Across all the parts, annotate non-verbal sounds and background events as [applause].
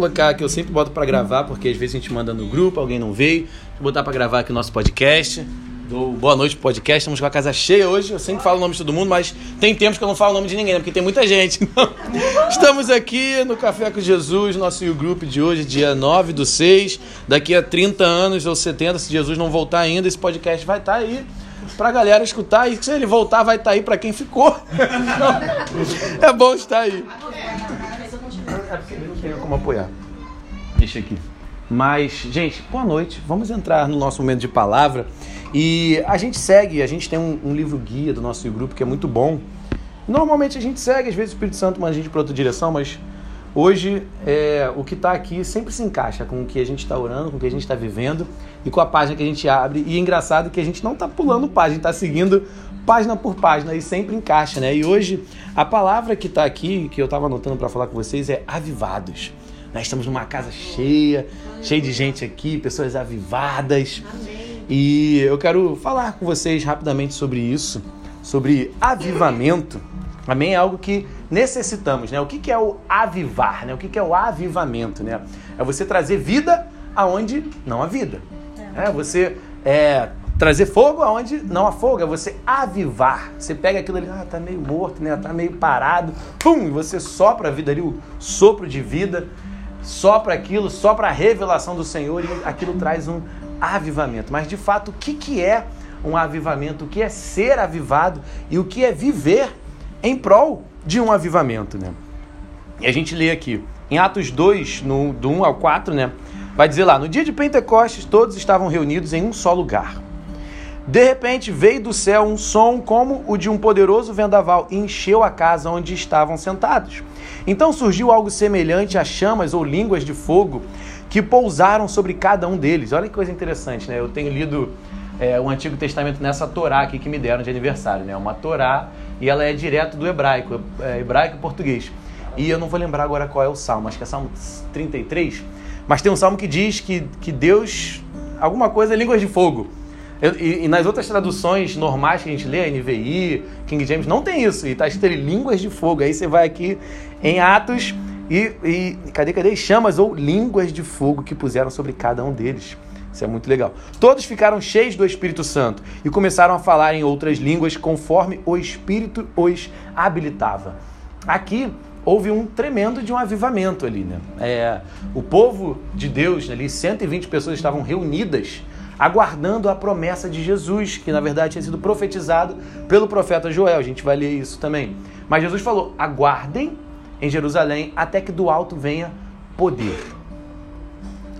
colocar que eu sempre boto para gravar, porque às vezes a gente manda no grupo, alguém não veio. Vou botar para gravar aqui o nosso podcast. Dou boa noite pro podcast. Estamos com a casa cheia hoje. Eu sempre falo o nome de todo mundo, mas tem tempos que eu não falo o nome de ninguém, né? porque tem muita gente. [laughs] Então, estamos aqui no Café com Jesus, nosso grupo de hoje, dia 9 do 6. Daqui a 30 anos ou 70, se Jesus não voltar ainda, esse podcast vai estar tá aí pra galera escutar. E se ele voltar, vai estar tá aí para quem ficou. [laughs] Então, é bom estar aí. É tem como apoiar. Deixa aqui. Mas, gente, boa noite. Vamos entrar no nosso momento de palavra. E a gente segue, a gente tem um, um livro guia do nosso grupo que é muito bom. Normalmente a gente segue, às vezes o Espírito Santo manda a gente para outra direção, mas hoje é, o que está aqui sempre se encaixa com o que a gente está orando, com o que a gente está vivendo e com a página que a gente abre. E é engraçado que a gente não está pulando página, está seguindo página por página e sempre encaixa, né? E hoje a palavra que está aqui, que eu estava anotando para falar com vocês, é avivados. Nós estamos numa casa cheia, cheia de gente aqui, pessoas avivadas. Amém. E eu quero falar com vocês rapidamente sobre isso, sobre avivamento. Amém? É algo que necessitamos, né? O que, que é o avivar, né? O que, que é o avivamento, né? É você trazer vida aonde não há vida. É você é, trazer fogo aonde não há fogo. É você avivar. Você pega aquilo ali, ah, tá meio morto, né? Tá meio parado. Pum! E você sopra a vida ali, o sopro de vida. Sopra aquilo, sopra a revelação do Senhor e aquilo traz um avivamento. Mas de fato, o que, que é um avivamento? O que é ser avivado e o que é viver em prol de um avivamento, né? E a gente lê aqui, em Atos 2, no, do 1 ao 4, né? Vai dizer lá: No dia de Pentecostes, todos estavam reunidos em um só lugar. De repente veio do céu um som como o de um poderoso vendaval e encheu a casa onde estavam sentados. Então surgiu algo semelhante a chamas ou línguas de fogo que pousaram sobre cada um deles. Olha que coisa interessante, né? Eu tenho lido é, o Antigo Testamento nessa Torá aqui que me deram de aniversário, né? Uma Torá e ela é direto do hebraico, é, hebraico e português. E eu não vou lembrar agora qual é o salmo, acho que é Salmo 33. Mas tem um salmo que diz que, que Deus, alguma coisa, é línguas de fogo. Eu, e, e, nas outras traduções normais que a gente lê, NVI, King James, não tem isso. E está escrito línguas de fogo. Aí você vai aqui em Atos e, e cadê, cadê? Chamas ou línguas de fogo que puseram sobre cada um deles. Isso é muito legal. Todos ficaram cheios do Espírito Santo e começaram a falar em outras línguas conforme o Espírito os habilitava. Aqui houve um tremendo de um avivamento ali, né? É, o povo de Deus, ali, 120 pessoas estavam reunidas aguardando a promessa de Jesus, que na verdade tinha sido profetizado pelo profeta Joel. A gente vai ler isso também. Mas Jesus falou: aguardem em Jerusalém até que do alto venha poder.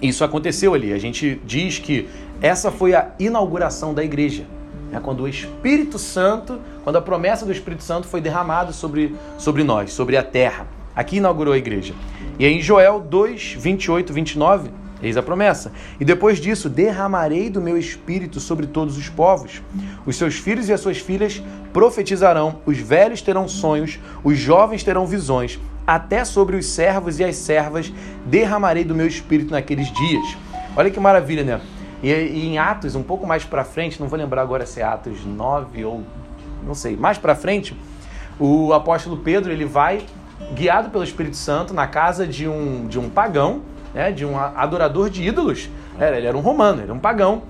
Isso aconteceu ali. A gente diz que essa foi a inauguração da igreja. É quando o Espírito Santo, quando a promessa do Espírito Santo foi derramada sobre, sobre nós, sobre a terra. Aqui inaugurou a igreja. E em Joel 2, 28, 29, Eis a promessa. E depois disso, derramarei do meu espírito sobre todos os povos. Os seus filhos e as suas filhas profetizarão, os velhos terão sonhos, os jovens terão visões, até sobre os servos e as servas derramarei do meu espírito naqueles dias. Olha que maravilha, né? E, e em Atos, um pouco mais para frente, não vou lembrar agora se é Atos 9 ou não sei, mais para frente, o apóstolo Pedro, ele vai guiado pelo Espírito Santo na casa de um, de um pagão né, de um adorador de ídolos. Ele era um romano, ele era um pagão.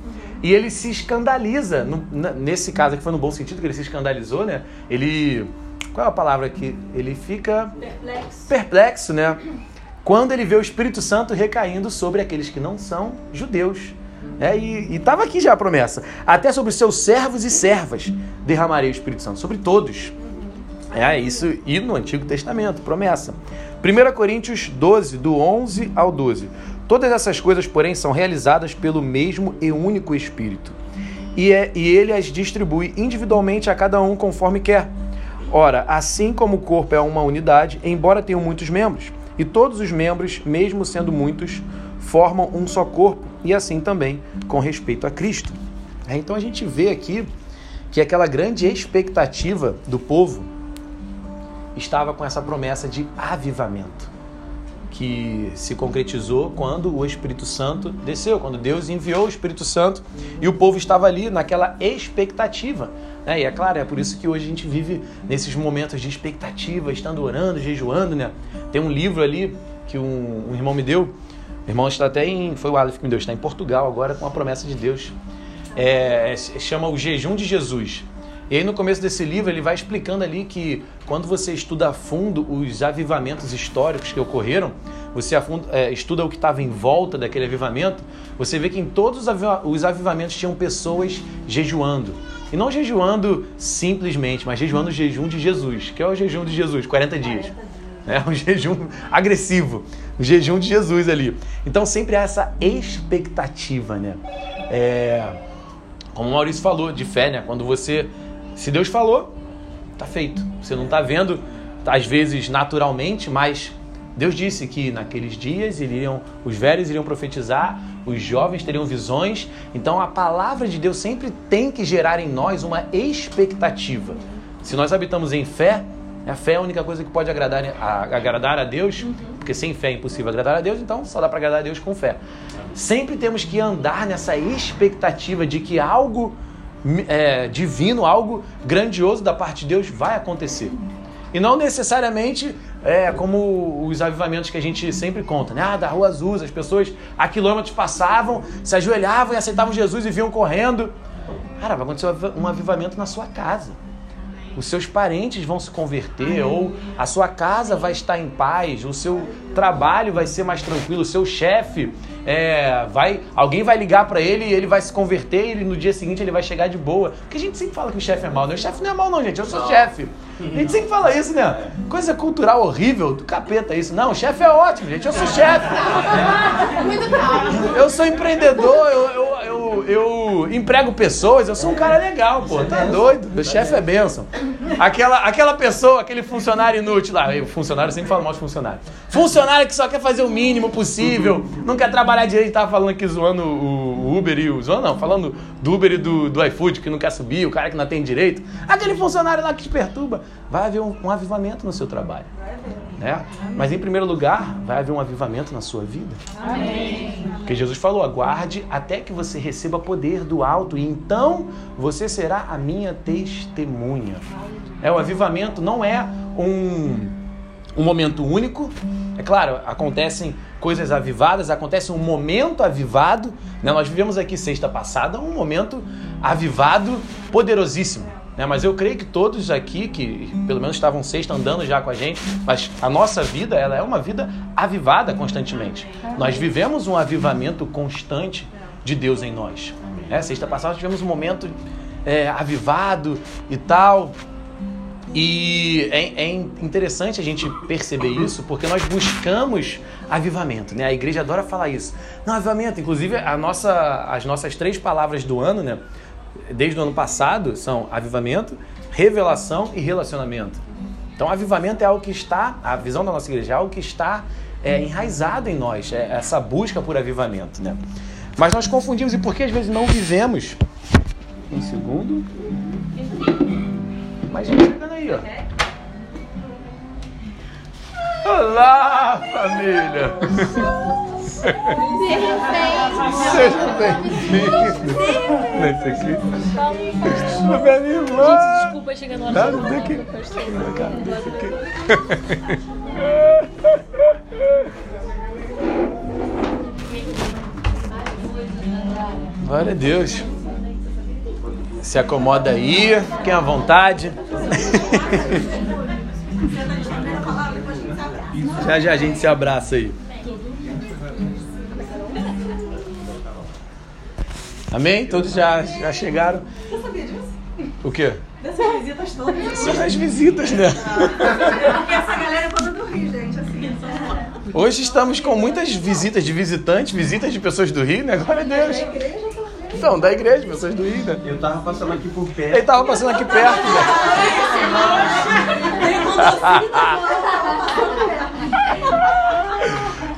E ele se escandaliza, no, nesse caso aqui foi no bom sentido que ele se escandalizou, né? Ele. Qual é a palavra aqui? Ele fica. Perplexo. Perplexo, né? Quando ele vê o Espírito Santo recaindo sobre aqueles que não são judeus. É, e estava aqui já a promessa. Até sobre os seus servos e servas derramarei o Espírito Santo. Sobre todos. É isso, e no Antigo Testamento, promessa. 1 Coríntios 12, do 11 ao 12. Todas essas coisas, porém, são realizadas pelo mesmo e único Espírito. E, é, e ele as distribui individualmente a cada um conforme quer. Ora, assim como o corpo é uma unidade, embora tenham muitos membros, e todos os membros, mesmo sendo muitos, formam um só corpo, e assim também com respeito a Cristo. É, então a gente vê aqui que aquela grande expectativa do povo estava com essa promessa de avivamento, que se concretizou quando o Espírito Santo desceu, quando Deus enviou o Espírito Santo e o povo estava ali naquela expectativa. Né? E é claro, é por isso que hoje a gente vive nesses momentos de expectativa, estando orando, jejuando. Né? Tem um livro ali que um, um irmão me deu. O irmão está até em. Foi o Aleph que me deu, está em Portugal agora com a promessa de Deus. É, chama O Jejum de Jesus. E aí no começo desse livro ele vai explicando ali que quando você estuda a fundo os avivamentos históricos que ocorreram, você é, estuda o que estava em volta daquele avivamento, você vê que em todos os avivamentos tinham pessoas jejuando. E não jejuando simplesmente, mas jejuando o jejum de Jesus, que é o jejum de Jesus, 40 dias. É um jejum agressivo, o jejum de Jesus ali. Então sempre há essa expectativa, né? É, como o Maurício falou, de fé, né? Quando você se Deus falou, tá feito. Você não está vendo, às vezes, naturalmente, mas Deus disse que naqueles dias iriam, os velhos iriam profetizar, os jovens teriam visões. Então a palavra de Deus sempre tem que gerar em nós uma expectativa. Se nós habitamos em fé, a fé é a única coisa que pode agradar a, agradar a Deus, porque sem fé é impossível agradar a Deus, então só dá para agradar a Deus com fé. Sempre temos que andar nessa expectativa de que algo é, divino, algo grandioso da parte de Deus vai acontecer. E não necessariamente é como os avivamentos que a gente sempre conta, né? Ah, da Rua Azul, as pessoas a quilômetros passavam, se ajoelhavam e aceitavam Jesus e vinham correndo. Cara, vai acontecer um avivamento na sua casa os seus parentes vão se converter, ou a sua casa vai estar em paz, o seu trabalho vai ser mais tranquilo, o seu chefe é, vai, alguém vai ligar para ele e ele vai se converter e no dia seguinte ele vai chegar de boa. Porque a gente sempre fala que o chefe é mal, né? O chefe não é mal não, gente, eu sou chefe. A gente sempre fala isso, né? Coisa cultural horrível, do capeta isso. Não, o chefe é ótimo, gente, eu sou [laughs] chefe. Eu sou empreendedor, eu, eu, eu, eu, emprego pessoas, eu sou um cara legal, pô, tá doido. Meu chefe é bênção. Aquela, aquela pessoa, aquele funcionário inútil lá, o funcionário sempre fala mal de funcionário. Funcionário que só quer fazer o mínimo possível, não quer trabalhar direito, tava falando aqui zoando o Uber e o. Zoando não, falando do Uber e do, do iFood que não quer subir, o cara que não tem direito. Aquele funcionário lá que te perturba. Vai haver um, um avivamento no seu trabalho. Né? Mas em primeiro lugar, vai haver um avivamento na sua vida. Amém. Porque Jesus falou: aguarde até que você receba poder do alto, e então você será a minha testemunha. É, o avivamento não é um, um momento único. É claro, acontecem coisas avivadas, acontece um momento avivado. Né? Nós vivemos aqui sexta passada um momento avivado poderosíssimo. Né? Mas eu creio que todos aqui, que pelo menos estavam sexta andando já com a gente, mas a nossa vida ela é uma vida avivada constantemente. Nós vivemos um avivamento constante de Deus em nós. É, sexta passada tivemos um momento é, avivado e tal. E é, é, interessante a gente perceber isso, porque nós buscamos avivamento, né? A igreja adora falar isso. Não, avivamento, inclusive a nossa, as nossas três palavras do ano, né? Desde o ano passado são avivamento, revelação e relacionamento. Então, avivamento é algo que está, a visão da nossa igreja é algo que está é, enraizado em nós, é essa busca por avivamento. Né? Mas nós confundimos, e por que às vezes não vivemos? Um segundo. Mas gente chegando aí, ó. Olá, família! [laughs] Seja bem-vindo nesse aqui. Minha irmã. Gente, desculpa chegando lá. Nada, vem aqui. Glória a Deus. Se acomoda aí, fiquem à vontade. [laughs] já já a gente se abraça aí. Amém? Todos já, já chegaram. Você sabia disso? O quê? Dessas visitas todas. São as visitas, né? Porque essa galera é toda do Rio, gente. Assim, Hoje estamos com muitas visitas de visitantes, visitas de pessoas do Rio, né? Glória a Deus. Da igreja, então, da igreja, pessoas do Rio, né? Eu tava passando aqui por perto. Ele tava passando aqui perto, né?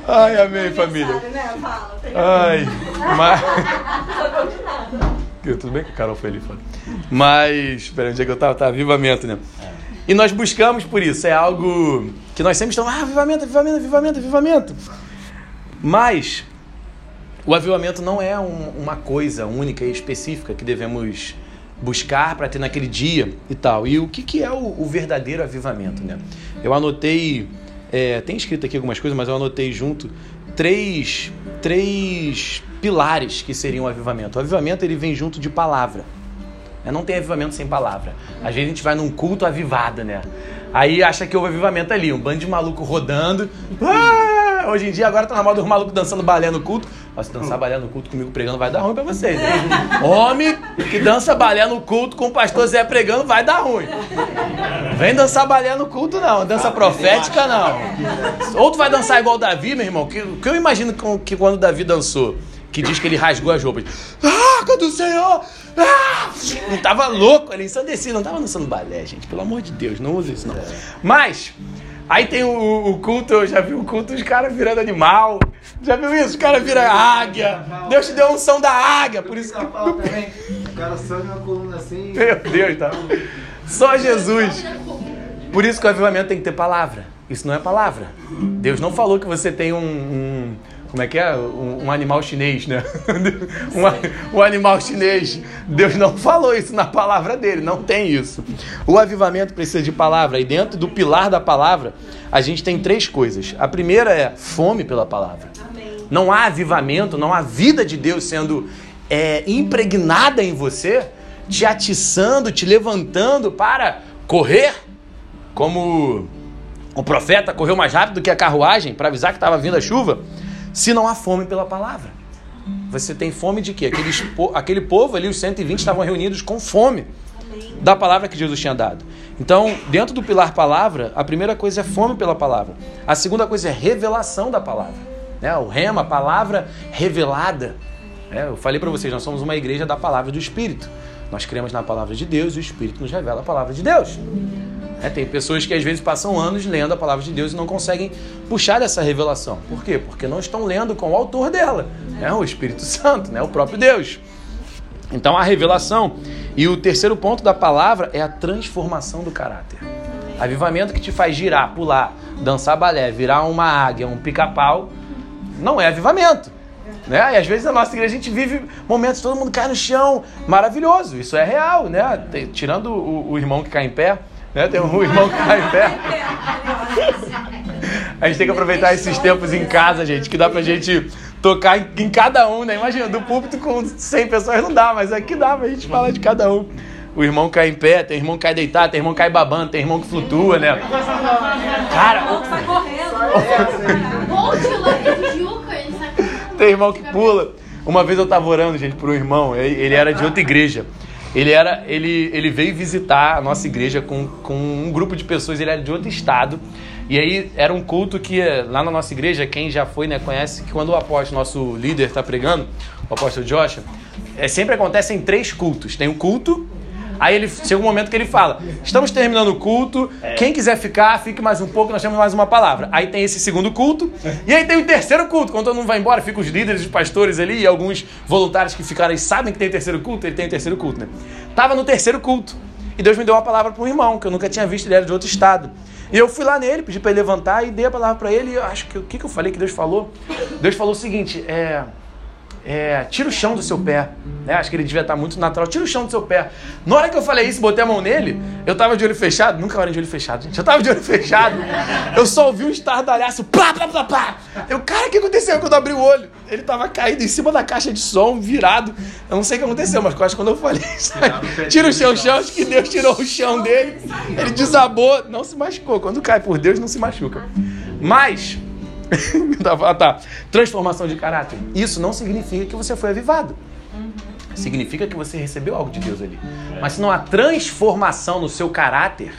Ai, amém, família. Né? Ai, mas. Tudo bem que o Carol foi ali fora. Mas, peraí, onde é que eu tava? Tá, avivamento, né? E nós buscamos por isso. É algo que nós sempre estamos, ah, avivamento, avivamento, avivamento, avivamento. Mas o avivamento não é um, uma coisa única e específica que devemos buscar para ter naquele dia e tal. E o que, que é o, o verdadeiro avivamento, né? Eu anotei é, tem escrito aqui algumas coisas, mas eu anotei junto três, três pilares que seriam o avivamento. O avivamento ele vem junto de palavra. É, não tem avivamento sem palavra. Às vezes a gente vai num culto avivado, né? Aí acha que houve avivamento ali, um bando de maluco rodando. Ah! Hoje em dia agora tá na moda os malucos dançando balé no culto. Se dançar balé no culto comigo pregando vai dar ruim pra vocês. Hein? Homem que dança balé no culto com o pastor Zé pregando vai dar ruim. Vem dançar balé no culto não, dança profética não. Ou tu vai dançar igual o Davi, meu irmão, que, que eu imagino que quando o Davi dançou, que diz que ele rasgou as roupas. Arca do Senhor! Ah! Não tava louco, ele ensandecido, não tava dançando balé, gente. Pelo amor de Deus, não use isso não. Mas, aí tem o, o culto, eu já vi o culto, os caras virando animal. Já viu isso? Os caras viram águia. Deus te deu a unção da águia, por isso que... O cara sobe uma coluna assim... Meu Deus, tá? Só Jesus. Por isso que o avivamento tem que ter palavra. Isso não é palavra. Deus não falou que você tem um, um como é que é? Um, um animal chinês, né? [laughs] um, um, animal chinês. Deus não falou isso na palavra dele, não tem isso. O avivamento precisa de palavra, e dentro do pilar da palavra, a gente tem três coisas. A primeira é fome pela palavra. Não há avivamento, não há vida de Deus sendo é, impregnada em você, te atiçando, te levantando para correr, como o profeta correu mais rápido que a carruagem para avisar que estava vindo a chuva se não há fome pela palavra. Você tem fome de quê? Aqueles, aquele povo ali, os 120, estavam reunidos com fome da palavra que Jesus tinha dado. Então, dentro do pilar palavra, a primeira coisa é fome pela palavra. A segunda coisa é revelação da palavra. Né? O rema, a palavra revelada. É, eu falei para vocês, nós somos uma igreja da palavra do Espírito. Nós cremos na palavra de Deus e o Espírito nos revela a palavra de Deus. É, tem pessoas que às vezes passam anos lendo a palavra de Deus e não conseguem puxar essa revelação. Por quê? Porque não estão lendo com o autor dela, né? o Espírito Santo, né? o próprio Deus. Então a revelação. E o terceiro ponto da palavra é a transformação do caráter. Avivamento que te faz girar, pular, dançar balé, virar uma águia, um pica-pau, não é avivamento. Né? E às vezes na nossa igreja a gente vive momentos todo mundo cai no chão, maravilhoso, isso é real, né? Tirando o, o irmão que cai em pé, né? Tem um [laughs] irmão que cai em pé. A gente tem que aproveitar esses tempos em casa, gente, que dá pra gente tocar em, em cada um, né? Imagina, do púlpito com 100 pessoas não dá, mas aqui dá pra gente falar de cada um. O irmão cai em pé, tem irmão que cai deitado, tem irmão que cai babando, tem irmão que flutua, né? Cara, o... tem irmão que pula. Uma vez eu tava orando, gente, por um irmão, ele era de outra igreja. Ele era, ele, ele veio visitar a nossa igreja com, com um grupo de pessoas, ele era de outro estado. E aí era um culto que lá na nossa igreja, quem já foi, né, conhece que quando o apóstolo, nosso líder, está pregando, o apóstolo Joshua, é, sempre acontecem três cultos. Tem o culto, Aí ele chega um momento que ele fala: estamos terminando o culto, é. quem quiser ficar, fique mais um pouco, nós temos mais uma palavra. Aí tem esse segundo culto, e aí tem o terceiro culto. Quando todo mundo vai embora, ficam os líderes, os pastores ali e alguns voluntários que ficaram aí sabem que tem terceiro culto, ele tem terceiro culto, né? Tava no terceiro culto. E Deus me deu uma palavra para um irmão, que eu nunca tinha visto, ele era de outro estado. E eu fui lá nele, pedi para ele levantar e dei a palavra para ele. E eu acho que o que, que eu falei que Deus falou? Deus falou o seguinte: é é, tira o chão do seu pé. Né? Acho que ele devia estar muito natural. Tira o chão do seu pé. Na hora que eu falei isso, botei a mão nele, eu tava de olho fechado. Nunca era de olho fechado, gente. Eu tava de olho fechado. Eu só ouvi um estardalhaço. Plá, plá, plá, plá. Eu, cara, o que aconteceu quando eu abri o olho? Ele tava caído em cima da caixa de som, virado. Eu não sei o que aconteceu, mas quase quando eu falei isso. Tira o chão, chão. Acho que Deus tirou o chão dele. Ele desabou. Não se machucou. Quando cai por Deus, não se machuca. Mas [laughs] ah, tá. Transformação de caráter. Isso não significa que você foi avivado. Uhum. Significa que você recebeu algo de Deus ali. Mas se não há transformação no seu caráter,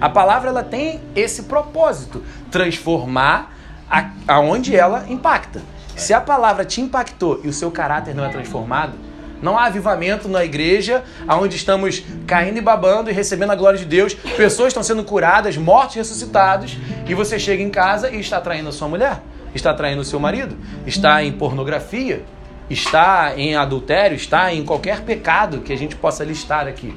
a palavra ela tem esse propósito: transformar a, aonde ela impacta. Se a palavra te impactou e o seu caráter não é transformado, não há avivamento na igreja, onde estamos caindo e babando e recebendo a glória de Deus. Pessoas estão sendo curadas, mortos ressuscitados, e você chega em casa e está traindo a sua mulher, está traindo o seu marido, está em pornografia, está em adultério, está em qualquer pecado que a gente possa listar aqui.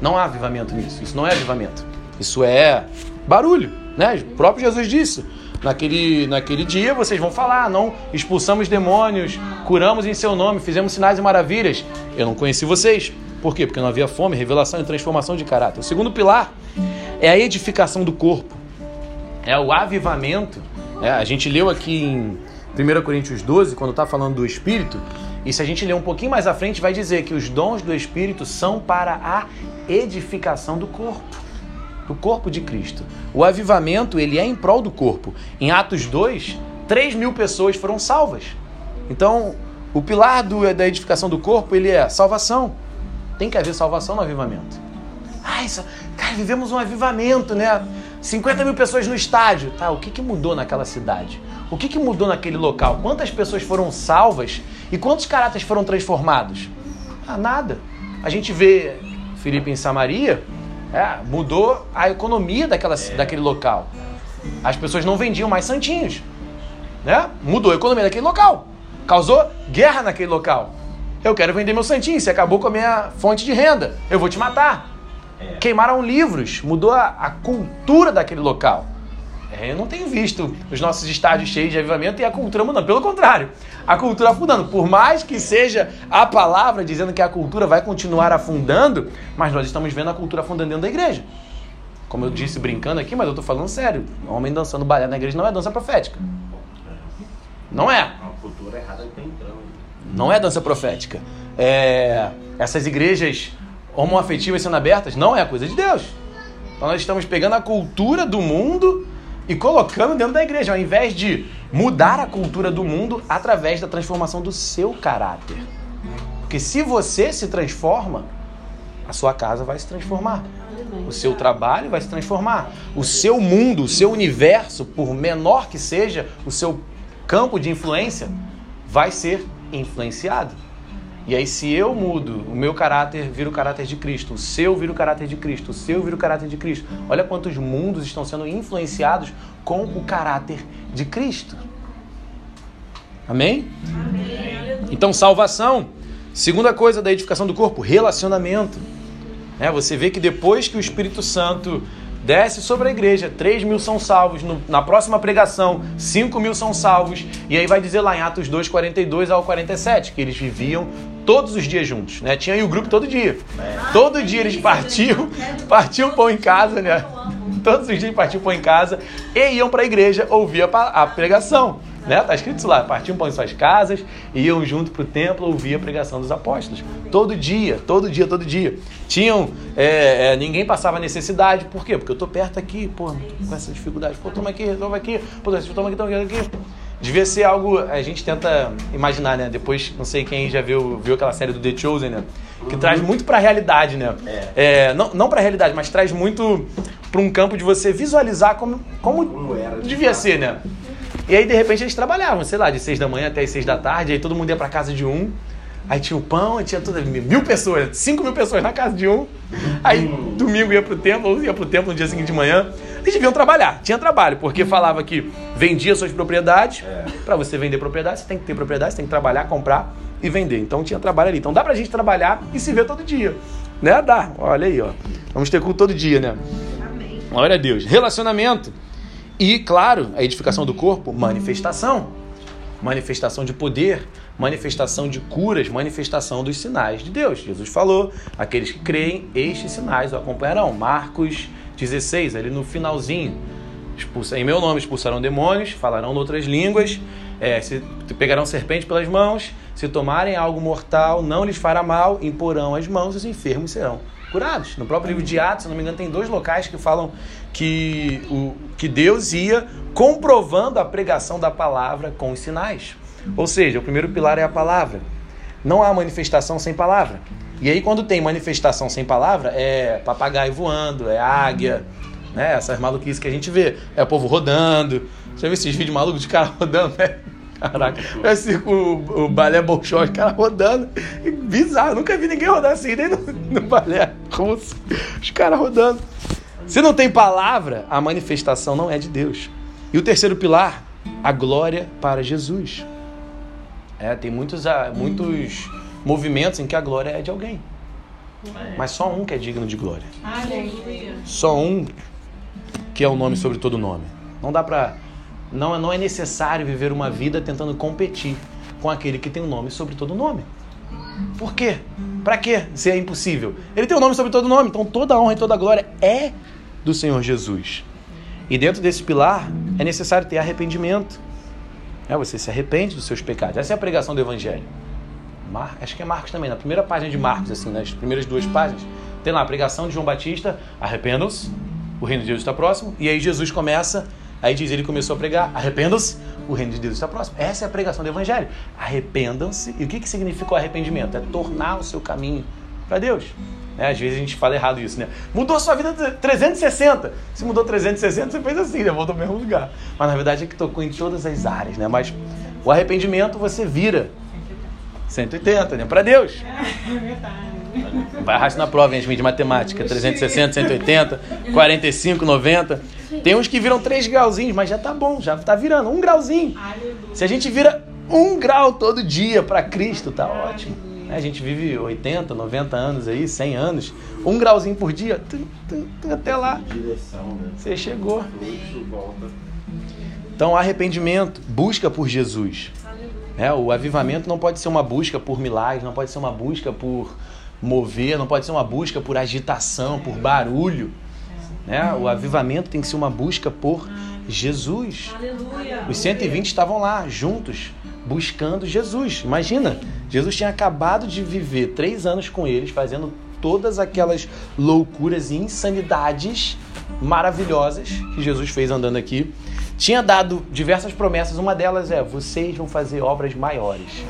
Não há avivamento nisso. Isso não é avivamento. Isso é barulho, né? O próprio Jesus disse. Naquele, naquele dia vocês vão falar: não expulsamos demônios, curamos em seu nome, fizemos sinais e maravilhas. Eu não conheci vocês. Por quê? Porque não havia fome, revelação e transformação de caráter. O segundo pilar é a edificação do corpo. É o avivamento. É, a gente leu aqui em 1 Coríntios 12, quando está falando do Espírito, e se a gente ler um pouquinho mais à frente, vai dizer que os dons do Espírito são para a edificação do corpo, do corpo de Cristo. O avivamento, ele é em prol do corpo. Em Atos 2, 3 mil pessoas foram salvas. Então, o pilar do, da edificação do corpo, ele é salvação. Tem que haver salvação no avivamento. Ah, isso, cara, vivemos um avivamento, né? 50 mil pessoas no estádio. Tá, o que, que mudou naquela cidade? O que, que mudou naquele local? Quantas pessoas foram salvas e quantos caráteres foram transformados? Ah, nada. A gente vê Filipe em Samaria, é, mudou a economia daquela, é. daquele local. As pessoas não vendiam mais santinhos. Né? Mudou a economia daquele local. Causou guerra naquele local. Eu quero vender meu santinho, você acabou com a minha fonte de renda. Eu vou te matar. É. Queimaram livros, mudou a, a cultura daquele local. É, eu não tenho visto os nossos estádios cheios de avivamento e a cultura mudando. Pelo contrário, a cultura afundando. Por mais que seja a palavra dizendo que a cultura vai continuar afundando, mas nós estamos vendo a cultura afundando dentro da igreja. Como eu disse brincando aqui, mas eu estou falando sério. Homem dançando balé na igreja não é dança profética. Não é. A cultura errada está entrando. Não é dança profética. É... Essas igrejas homoafetivas sendo abertas não é coisa de Deus. Então nós estamos pegando a cultura do mundo e colocando dentro da igreja, ao invés de mudar a cultura do mundo através da transformação do seu caráter. Porque se você se transforma, a sua casa vai se transformar. O seu trabalho vai se transformar. O seu mundo, o seu universo, por menor que seja o seu campo de influência, vai ser influenciado. E aí, se eu mudo, o meu caráter vira o caráter de Cristo, o seu vira o caráter de Cristo, o seu vira o caráter de Cristo. Olha quantos mundos estão sendo influenciados com o caráter de Cristo. Amém? Amém. Então, salvação. Segunda coisa da edificação do corpo, relacionamento. É, você vê que depois que o Espírito Santo desce sobre a igreja, 3 mil são salvos, no, na próxima pregação, 5 mil são salvos, e aí vai dizer lá em Atos 2, 42 ao 47, que eles viviam todos os dias juntos, né? Tinha aí o grupo todo dia. Todo dia eles partiam, partiam pão em casa, né? Todos os dias partiam pão em casa e iam para a igreja ouvir a, pregação. Né? Tá escrito isso lá, partiam em suas casas, iam junto para o templo ouvir a pregação dos apóstolos. Todo dia, todo dia, todo dia. Tinham, é, é, ninguém passava necessidade, por quê? Porque eu tô perto aqui, pô, com essa dificuldade. Pô, toma aqui, toma aqui, pô, toma aqui, toma aqui, toma aqui. Devia ser algo, a gente tenta imaginar, né? Depois, não sei quem já viu, viu aquela série do The Chosen, né? Que uhum. traz muito para a realidade, né? É. É, não não para a realidade, mas traz muito para um campo de você visualizar como, como, como era, devia ser, né? E aí, de repente, eles trabalhavam, sei lá, de seis da manhã até as seis da tarde, aí todo mundo ia para casa de um. Aí tinha o pão, aí tinha todas mil pessoas, cinco mil pessoas na casa de um. Aí domingo ia pro templo, ia pro templo no dia seguinte de manhã. Eles deviam trabalhar, tinha trabalho, porque falava que vendia suas propriedades. É. Para você vender propriedade, você tem que ter propriedade, você tem que trabalhar, comprar e vender. Então tinha trabalho ali. Então dá pra gente trabalhar e se ver todo dia. Né? Dá. Olha aí, ó. Vamos ter culto todo dia, né? Amém. Glória a Deus. Relacionamento. E, claro, a edificação do corpo, manifestação. Manifestação de poder, manifestação de curas, manifestação dos sinais de Deus. Jesus falou: aqueles que creem, estes sinais o acompanharão. Marcos 16, ali no finalzinho. Em meu nome expulsarão demônios, falarão outras línguas, é, se pegarão serpente pelas mãos, se tomarem algo mortal, não lhes fará mal, imporão as mãos, os enfermos serão curados. No próprio livro de Atos, se não me engano, tem dois locais que falam que, o, que Deus ia comprovando a pregação da palavra com os sinais. Ou seja, o primeiro pilar é a palavra. Não há manifestação sem palavra. E aí, quando tem manifestação sem palavra, é papagaio voando, é águia, né? Essas maluquices que a gente vê. É o povo rodando. Já viu esses vídeos malucos de cara [laughs] rodando, né? Caraca, é o, o balé bolshoi, os caras rodando. Bizarro, nunca vi ninguém rodar assim, nem no, no balé russo. Os caras rodando. Se não tem palavra, a manifestação não é de Deus. E o terceiro pilar, a glória para Jesus. É, tem muitos, ah, muitos movimentos em que a glória é de alguém. Mas só um que é digno de glória. Só um que é o nome sobre todo nome. Não dá pra. Não, não é necessário viver uma vida tentando competir com aquele que tem o um nome sobre todo nome. Por quê? Para quê? Se é impossível. Ele tem o um nome sobre todo nome, então toda honra e toda glória é do Senhor Jesus. E dentro desse pilar é necessário ter arrependimento. É, você se arrepende dos seus pecados. Essa é a pregação do Evangelho. Mar... Acho que é Marcos também, na primeira página de Marcos, assim, nas primeiras duas páginas, tem lá a pregação de João Batista, arrependam-se, o reino de Deus está próximo. E aí Jesus começa, aí diz, ele começou a pregar, arrependam-se, o reino de Deus está próximo. Essa é a pregação do Evangelho. Arrependam-se. E o que, que significa o arrependimento? É tornar o seu caminho para Deus. É, às vezes a gente fala errado isso, né? Mudou sua vida 360. Se mudou 360, você fez assim, né? Voltou ao mesmo lugar. Mas na verdade é que tocou em todas as áreas, né? Mas o arrependimento você vira 180, né? Para Deus. É verdade. Vai arrastar na prova, gente, de matemática. 360, 180, 45, 90. Tem uns que viram 3 grauzinhos, mas já tá bom, já tá virando um grauzinho. Se a gente vira um grau todo dia para Cristo, tá ótimo. A gente vive 80, 90 anos aí, 100 anos. Um grauzinho por dia, até lá. Você chegou. Então, arrependimento, busca por Jesus. É, o avivamento não pode ser uma busca por milagres, não pode ser uma busca por mover, não pode ser uma busca por agitação, por barulho. Né? O avivamento tem que ser uma busca por Jesus. Os 120 estavam lá, juntos, buscando Jesus. Imagina, Jesus tinha acabado de viver três anos com eles, fazendo todas aquelas loucuras e insanidades maravilhosas que Jesus fez andando aqui. Tinha dado diversas promessas, uma delas é: vocês vão fazer obras maiores.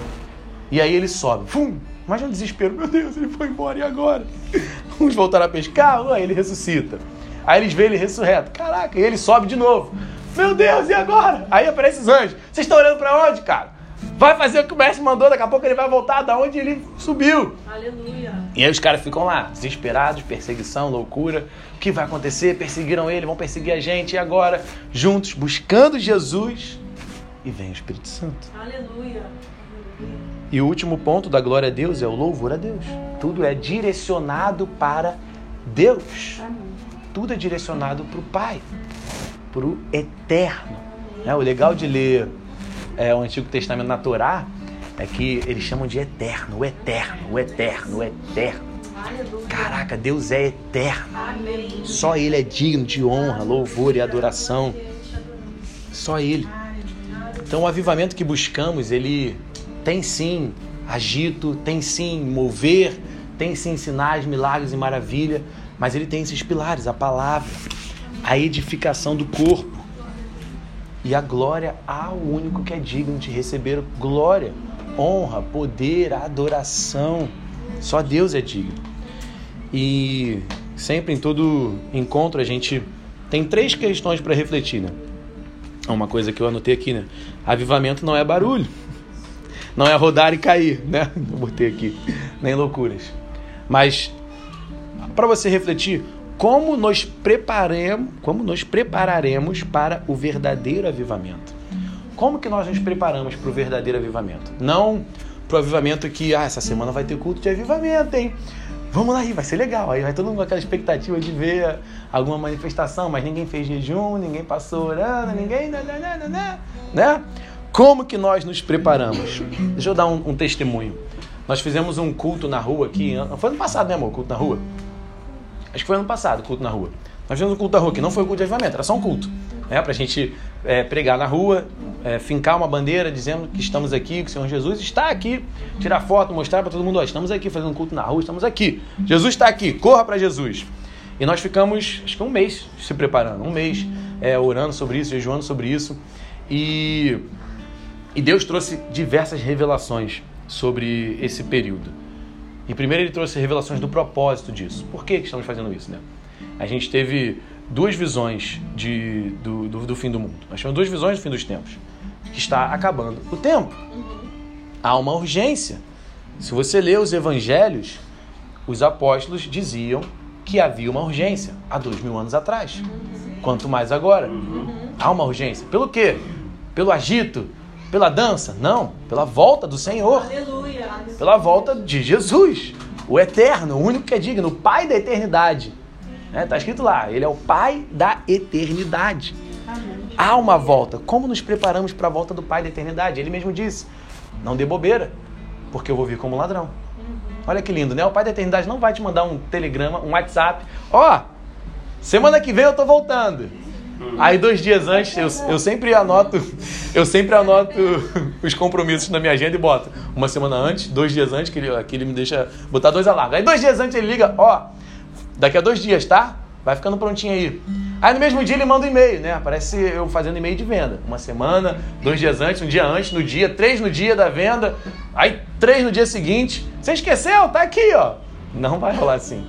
E aí ele sobe, fum, Imagina o desespero, meu Deus, ele foi embora e agora? [laughs] Uns voltaram a pescar, aí ele ressuscita. Aí eles veem ele ressurreto. Caraca, e ele sobe de novo. Meu Deus, e agora? Aí aparecem os anjos. Vocês estão olhando para onde, cara? Vai fazer o que o mestre mandou, daqui a pouco ele vai voltar da onde ele subiu. Aleluia. E aí os caras ficam lá, desesperados, perseguição, loucura. O que vai acontecer? Perseguiram ele, vão perseguir a gente. E agora, juntos, buscando Jesus. E vem o Espírito Santo. Aleluia. E o último ponto da glória a Deus é o louvor a Deus. Tudo é direcionado para Deus. Tudo é direcionado para o Pai, para o eterno. É, o legal de ler é, o Antigo Testamento na Torá é que eles chamam de eterno, o eterno, o eterno, o eterno. Caraca, Deus é eterno. Só Ele é digno de honra, louvor e adoração. Só Ele. Então o avivamento que buscamos, ele tem sim agito, tem sim mover, tem sim sinais, milagres e maravilha, mas ele tem esses pilares: a palavra, a edificação do corpo e a glória ao único que é digno de receber glória, honra, poder, adoração. Só Deus é digno. E sempre em todo encontro a gente tem três questões para refletir, né? Uma coisa que eu anotei aqui, né? Avivamento não é barulho. Não é rodar e cair, né? Eu [laughs] botei aqui, nem loucuras. Mas para você refletir, como nos preparemos, como nos prepararemos para o verdadeiro avivamento? Como que nós nos preparamos para o verdadeiro avivamento? Não para o avivamento que, ah, essa semana vai ter culto de avivamento, hein? Vamos lá vai ser legal. Aí vai todo mundo com aquela expectativa de ver alguma manifestação, mas ninguém fez jejum, ninguém passou orando, ninguém. Né, né, né, né? Como que nós nos preparamos? Deixa eu dar um, um testemunho. Nós fizemos um culto na rua aqui. Foi ano passado, né, amor? Culto na rua? Acho que foi ano passado, culto na rua. Nós fizemos um culto na rua que não foi um culto de avivamento, era só um culto. Né, para a gente é, pregar na rua, é, fincar uma bandeira dizendo que estamos aqui, que o Senhor Jesus está aqui, tirar foto, mostrar para todo mundo: ó, estamos aqui fazendo culto na rua, estamos aqui. Jesus está aqui, corra para Jesus. E nós ficamos, acho que um mês se preparando, um mês é, orando sobre isso, jejuando sobre isso. E e Deus trouxe diversas revelações sobre esse período. E primeiro ele trouxe revelações do propósito disso. Por que, estamos fazendo isso, né? A gente teve duas visões de, do, do, do, fim do mundo. Nós temos duas visões do fim dos tempos. Que está acabando o tempo. Há uma urgência. Se você lê os evangelhos, os apóstolos diziam que havia uma urgência há dois mil anos atrás. Quanto mais agora. Há uma urgência. Pelo quê? Pelo agito, pela dança? Não, pela volta do Senhor. Aleluia. Pela volta de Jesus, o eterno, o único que é digno, o Pai da eternidade. Está né? Escrito lá, ele é o Pai da eternidade. Há uma volta. Como nos preparamos para a volta do Pai da eternidade? Ele mesmo disse: não dê bobeira, porque eu vou vir como ladrão. Uhum. Olha que lindo, né? O Pai da eternidade não vai te mandar um telegrama, um WhatsApp. Ó, oh, semana que vem eu tô voltando. Aí dois dias antes, eu, eu sempre anoto, [laughs] eu sempre anoto [laughs] os compromissos na minha agenda e boto uma semana antes, dois dias antes, que ele, que ele me deixa botar dois alarmes. Aí dois dias antes ele liga, ó, daqui a dois dias, tá? Vai ficando prontinho aí. Aí no mesmo dia ele manda um e-mail, né? Aparece eu fazendo e-mail de venda. Uma semana, dois dias antes, um dia antes, no dia, três no dia da venda, aí três no dia seguinte. Você esqueceu? Tá aqui, ó. Não vai rolar assim.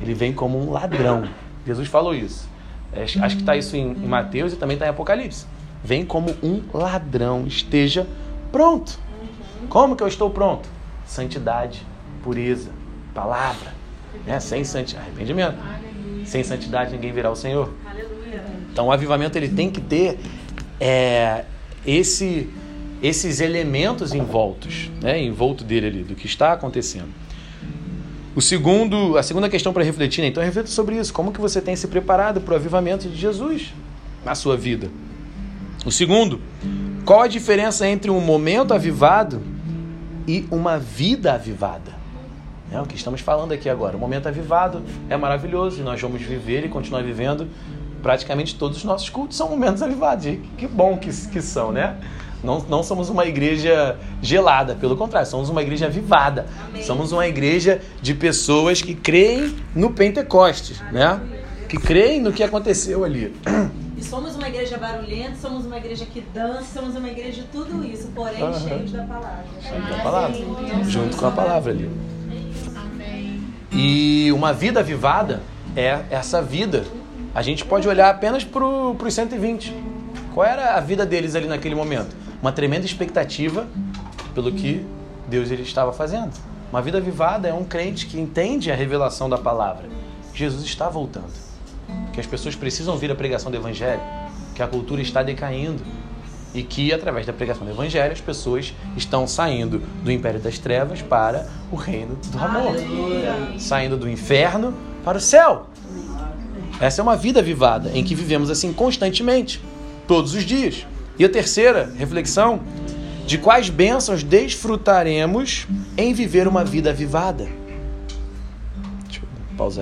Ele vem como um ladrão. Jesus falou isso. É, acho que está isso em, em Mateus e também está em Apocalipse. Vem como um ladrão. Esteja pronto. Como que eu estou pronto? Santidade, pureza, palavra. Né? Sem santidade, arrependimento. Sem santidade ninguém virá o Senhor. Então o avivamento ele tem que ter é, esse, esses elementos envoltos, né? envolto dele ali, do que está acontecendo. O segundo, a segunda questão para refletir, né? então reflita sobre isso. Como que você tem se preparado para o avivamento de Jesus na sua vida? O segundo, qual a diferença entre um momento avivado e uma vida avivada? É o que estamos falando aqui agora. O momento avivado é maravilhoso e nós vamos viver e continuar vivendo praticamente todos os nossos cultos são momentos [laughs] avivados. E que bom que, que são, né? Não, não somos uma igreja gelada, pelo contrário, somos uma igreja avivada. Amém. Somos uma igreja de pessoas que creem no Pentecostes, né? Que creem no que aconteceu ali. E somos uma igreja barulhenta, somos uma igreja que dança, somos uma igreja de tudo isso, porém uhum. cheios da palavra. Cheios da palavra. Junto com a palavra ali. E uma vida avivada é essa vida. A gente pode olhar apenas para os 120. Qual era a vida deles ali naquele momento? Uma tremenda expectativa pelo que Deus ele estava fazendo. Uma vida avivada é um crente que entende a revelação da palavra. Jesus está voltando. Que as pessoas precisam ouvir a pregação do evangelho, que a cultura está decaindo e que através da pregação do evangelho as pessoas estão saindo do império das trevas para o reino do amor, saindo do inferno para o céu. Essa é uma vida avivada em que vivemos assim constantemente, todos os dias. E a terceira reflexão, de quais bênçãos desfrutaremos em viver uma vida avivada? Deixa eu pausar